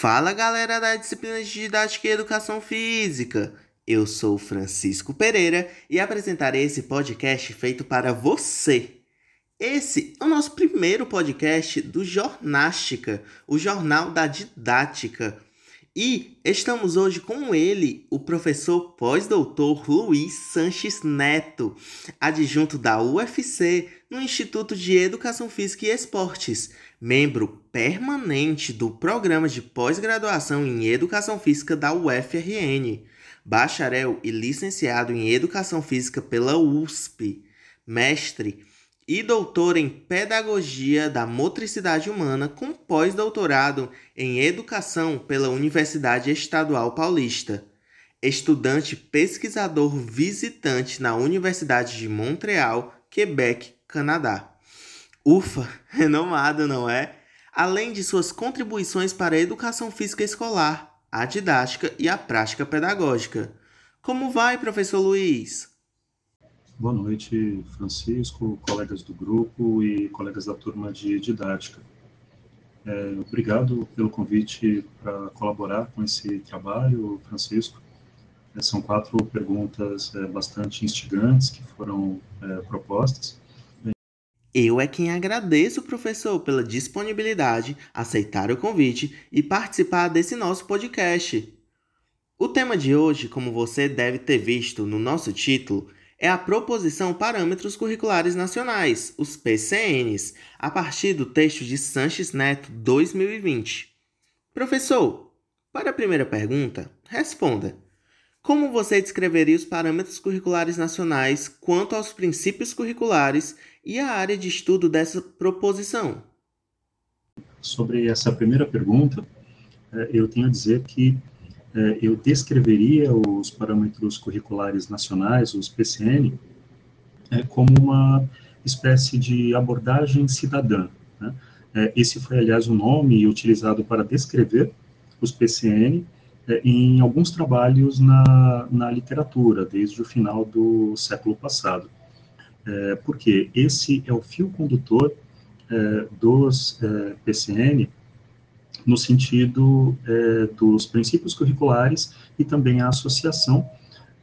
Fala galera da disciplina de Didática e Educação Física! Eu sou Francisco Pereira e apresentarei esse podcast feito para você. Esse é o nosso primeiro podcast do Jornástica, o Jornal da Didática. E estamos hoje com ele, o professor pós-doutor Luiz Sanches Neto, adjunto da UFC no Instituto de Educação Física e Esportes, membro permanente do programa de pós-graduação em Educação Física da UFRN, bacharel e licenciado em Educação Física pela USP, mestre e doutor em Pedagogia da Motricidade Humana com pós-doutorado em Educação pela Universidade Estadual Paulista. Estudante pesquisador visitante na Universidade de Montreal, Quebec, Canadá. Ufa, renomado, não é? Além de suas contribuições para a educação física escolar, a didática e a prática pedagógica. Como vai, professor Luiz? Boa noite, Francisco, colegas do grupo e colegas da turma de didática. É, obrigado pelo convite para colaborar com esse trabalho, Francisco. É, são quatro perguntas é, bastante instigantes que foram é, propostas. Eu é quem agradeço, professor, pela disponibilidade, aceitar o convite e participar desse nosso podcast. O tema de hoje, como você deve ter visto no nosso título, é a Proposição Parâmetros Curriculares Nacionais, os PCNs, a partir do texto de Sanches Neto 2020. Professor, para a primeira pergunta, responda: Como você descreveria os parâmetros curriculares nacionais quanto aos princípios curriculares e a área de estudo dessa proposição? Sobre essa primeira pergunta, eh, eu tenho a dizer que eu descreveria os parâmetros curriculares nacionais, os PCN, é, como uma espécie de abordagem cidadã. Né? É, esse foi, aliás, o nome utilizado para descrever os PCN em alguns trabalhos na, na literatura, desde o final do século passado. porque esse é o fio condutor dos PCN no sentido é, dos princípios curriculares e também a associação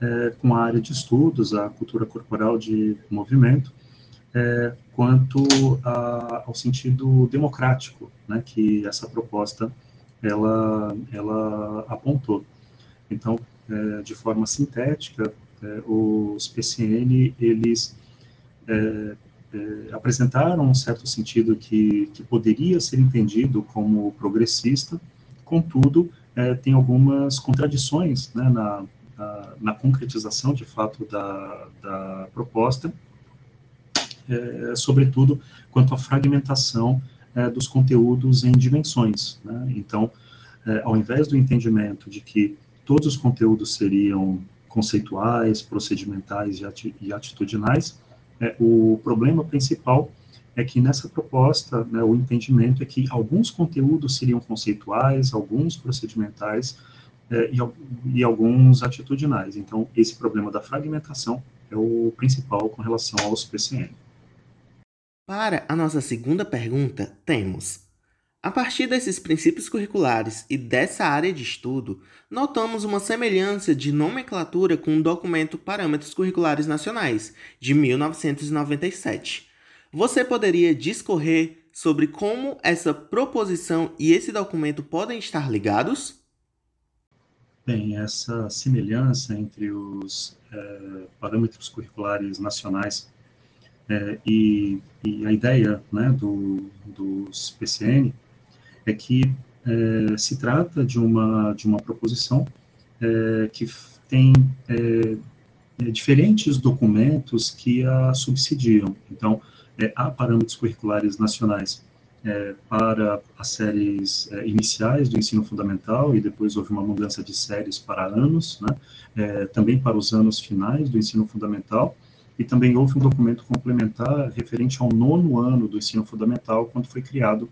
é, com a área de estudos, a cultura corporal de movimento, é, quanto a, ao sentido democrático, né, que essa proposta ela, ela apontou. Então, é, de forma sintética, é, os PCN, eles é, apresentaram um certo sentido que, que poderia ser entendido como progressista, contudo, é, tem algumas contradições né, na, na, na, concretização, de fato, da, da proposta, é, sobretudo quanto à fragmentação é, dos conteúdos em dimensões. Né? Então, é, ao invés do entendimento de que todos os conteúdos seriam conceituais, procedimentais e atitudinais, é, o problema principal é que nessa proposta, né, o entendimento é que alguns conteúdos seriam conceituais, alguns procedimentais é, e, e, alguns atitudinais. Então, esse problema da fragmentação é o principal com relação aos PCN. Para a nossa segunda pergunta, temos a partir desses princípios curriculares e dessa área de estudo, notamos uma semelhança de nomenclatura com o documento Parâmetros Curriculares Nacionais, de 1997. Você poderia discorrer sobre como essa proposição e esse documento podem estar ligados? Bem, essa semelhança entre os é, parâmetros curriculares nacionais é, e, e, a ideia né, do, dos PCN é que é, se trata de uma, de uma proposição é, que tem é, é diferentes documentos que a subsidiam. Então, é, há parâmetros curriculares nacionais para as séries iniciais do ensino fundamental e depois houve uma mudança de séries para anos, né, também para os anos finais do ensino fundamental, e também houve um documento complementar referente ao nono ano do ensino fundamental, quando foi criado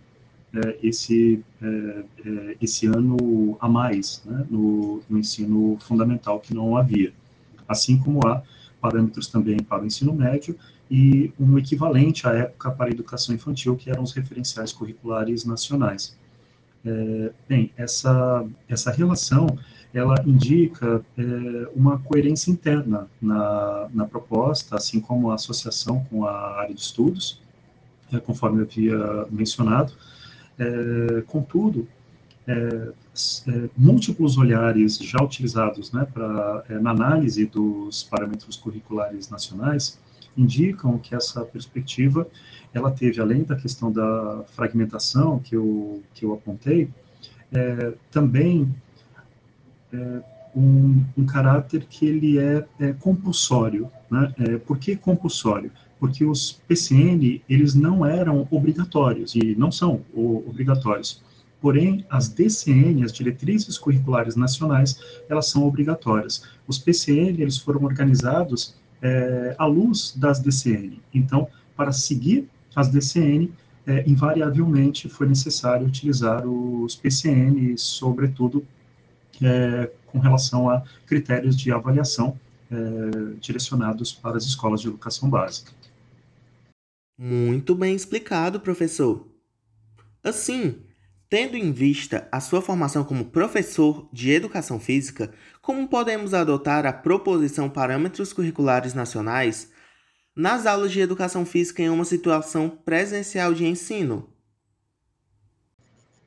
esse, é, é, esse ano a mais né, no, no, ensino fundamental, que não havia. Assim como há parâmetros também para o ensino médio e um equivalente à época para a educação infantil, que eram os referenciais curriculares nacionais. É, bem, essa, essa relação, ela indica é, uma coerência interna na, na proposta, assim como a associação com a área de estudos, é, conforme eu havia mencionado. É, contudo, é, é, múltiplos olhares já utilizados né, pra, na análise dos parâmetros curriculares nacionais indicam que essa perspectiva ela teve, além da questão da fragmentação que eu, que eu apontei, é, também é, um, um, caráter que ele é, é compulsório. Né? Por que compulsório? Porque os PCN, eles não eram obrigatórios, e não são obrigatórios. Porém, as DCN, as Diretrizes Curriculares Nacionais, elas são obrigatórias. Os PCN, eles foram organizados é, à luz das DCN. Então, para seguir as DCN, é, invariavelmente foi necessário utilizar os PCN, sobretudo é, com relação a critérios de avaliação é, direcionados para as escolas de educação básica. Muito bem explicado, professor. Assim, Tendo em vista a sua formação como professor de educação física, como podemos adotar a proposição Parâmetros Curriculares Nacionais nas aulas de educação física em uma situação presencial de ensino?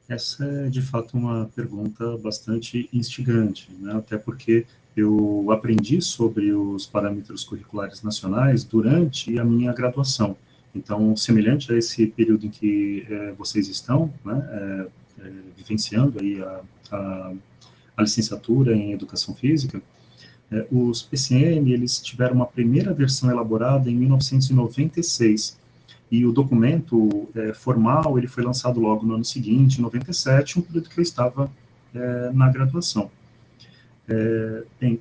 Essa é de fato uma pergunta bastante instigante, né? até porque eu aprendi sobre os parâmetros curriculares nacionais durante a minha graduação. Então, semelhante a esse período em que é, vocês estão, né, é, é, vivenciando aí a, a, a, licenciatura em Educação Física, os PCM, eles tiveram uma primeira versão elaborada em 1996, e o documento formal, ele foi lançado logo no ano seguinte, em 97, um período que eu estava na graduação. bem,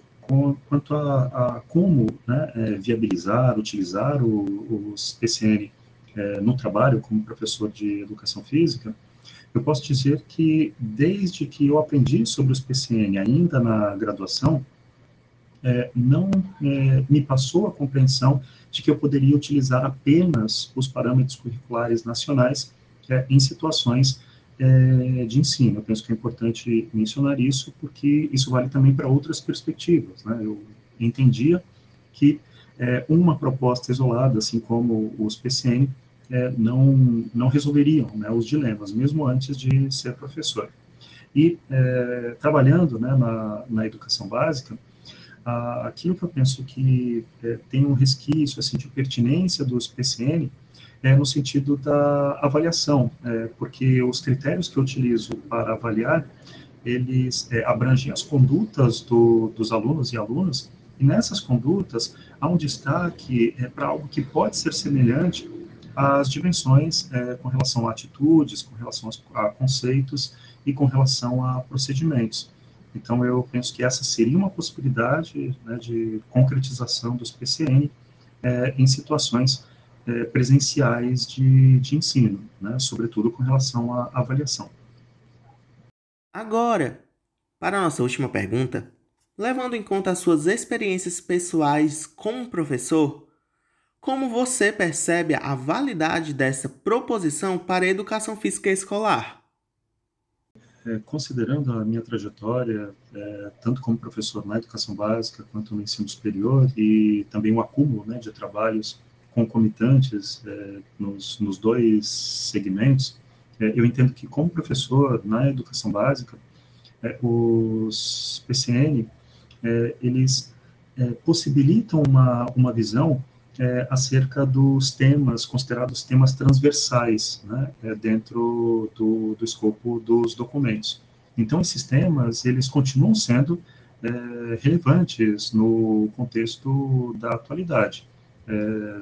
quanto a, a como né, é, viabilizar, utilizar o, os PCN é, no trabalho como professor de educação física, eu posso dizer que desde que eu aprendi sobre os PCN ainda na graduação, é, não é, me passou a compreensão de que eu poderia utilizar apenas os parâmetros curriculares nacionais é, em situações é, de ensino. Eu penso que é importante mencionar isso, porque isso vale também para outras perspectivas. Né? Eu entendia que é, uma proposta isolada, assim como os PCN, é, não, não resolveriam né, os dilemas, mesmo antes de ser professor. E trabalhando né, na, na educação básica, a, aquilo que eu penso que é, tem um resquício assim, de pertinência dos PCN é, no sentido da avaliação, é, porque os critérios que eu utilizo para avaliar, eles é, abrangem as condutas do, dos alunos e alunas, e nessas condutas há um destaque é, para algo que pode ser semelhante às dimensões é, com relação a atitudes, com relação a conceitos e com relação a procedimentos. Então, eu penso que essa seria uma possibilidade né, de concretização dos PCN é, em situações é, presenciais de, de ensino, né, sobretudo com relação à avaliação. Agora, para a nossa última pergunta, levando em conta as suas experiências pessoais como professor, como você percebe a validade dessa proposição para a educação física escolar? É, considerando a minha trajetória, é, tanto como professor na educação básica quanto no ensino superior, e também o acúmulo né, de trabalhos concomitantes é, nos, nos, dois segmentos, é, eu entendo que, como professor na educação básica, é, os PCN, é, eles possibilitam uma, uma visão é, acerca dos temas considerados temas transversais né, dentro do, do escopo dos documentos. Então, esses temas, eles continuam sendo relevantes no contexto da atualidade. É,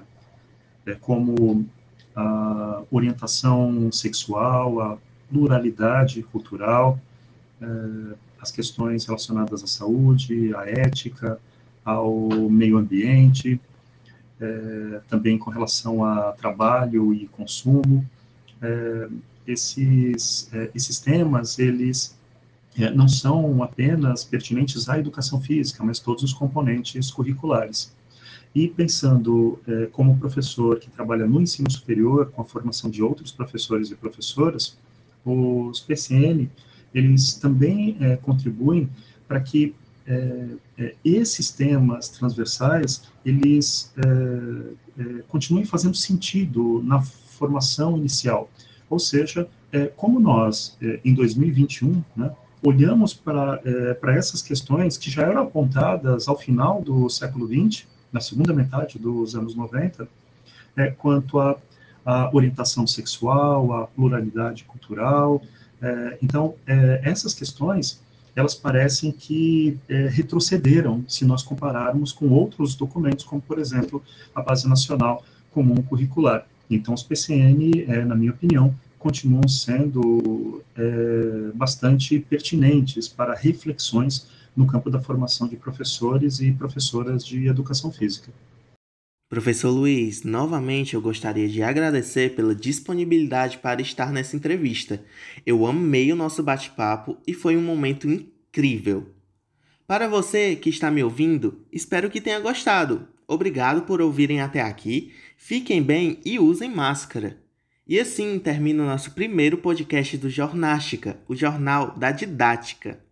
é, como a orientação sexual, a pluralidade cultural, é, as questões relacionadas à saúde, à ética, ao meio ambiente, é, também com relação a trabalho e consumo. É, esses, é, esses temas, eles é, não são apenas pertinentes à educação física, mas todos os componentes curriculares. E pensando é, como professor que trabalha no ensino superior, com a formação de outros professores e professoras, os PCN, eles também contribuem para que é, é, esses temas transversais, eles é, é, continuem fazendo sentido na formação inicial. Ou seja, é, como nós, em 2021, né, olhamos para, para essas questões que já eram apontadas ao final do século XX, na segunda metade dos anos 90, quanto a a orientação sexual, a pluralidade cultural. É, então, é, essas questões, elas parecem que é, retrocederam se nós compararmos com outros documentos, como, por exemplo, a Base Nacional Comum Curricular. Então, os PCN, é, na minha opinião, continuam sendo é, bastante pertinentes para reflexões no campo da formação de professores e professoras de educação física. Professor Luiz, novamente eu gostaria de agradecer pela disponibilidade para estar nessa entrevista. Eu amei o nosso bate-papo e foi um momento incrível. Para você que está me ouvindo, espero que tenha gostado. Obrigado por ouvirem até aqui. Fiquem bem e usem máscara. E assim termina o nosso primeiro podcast do Jornástica, o Jornal da Didática.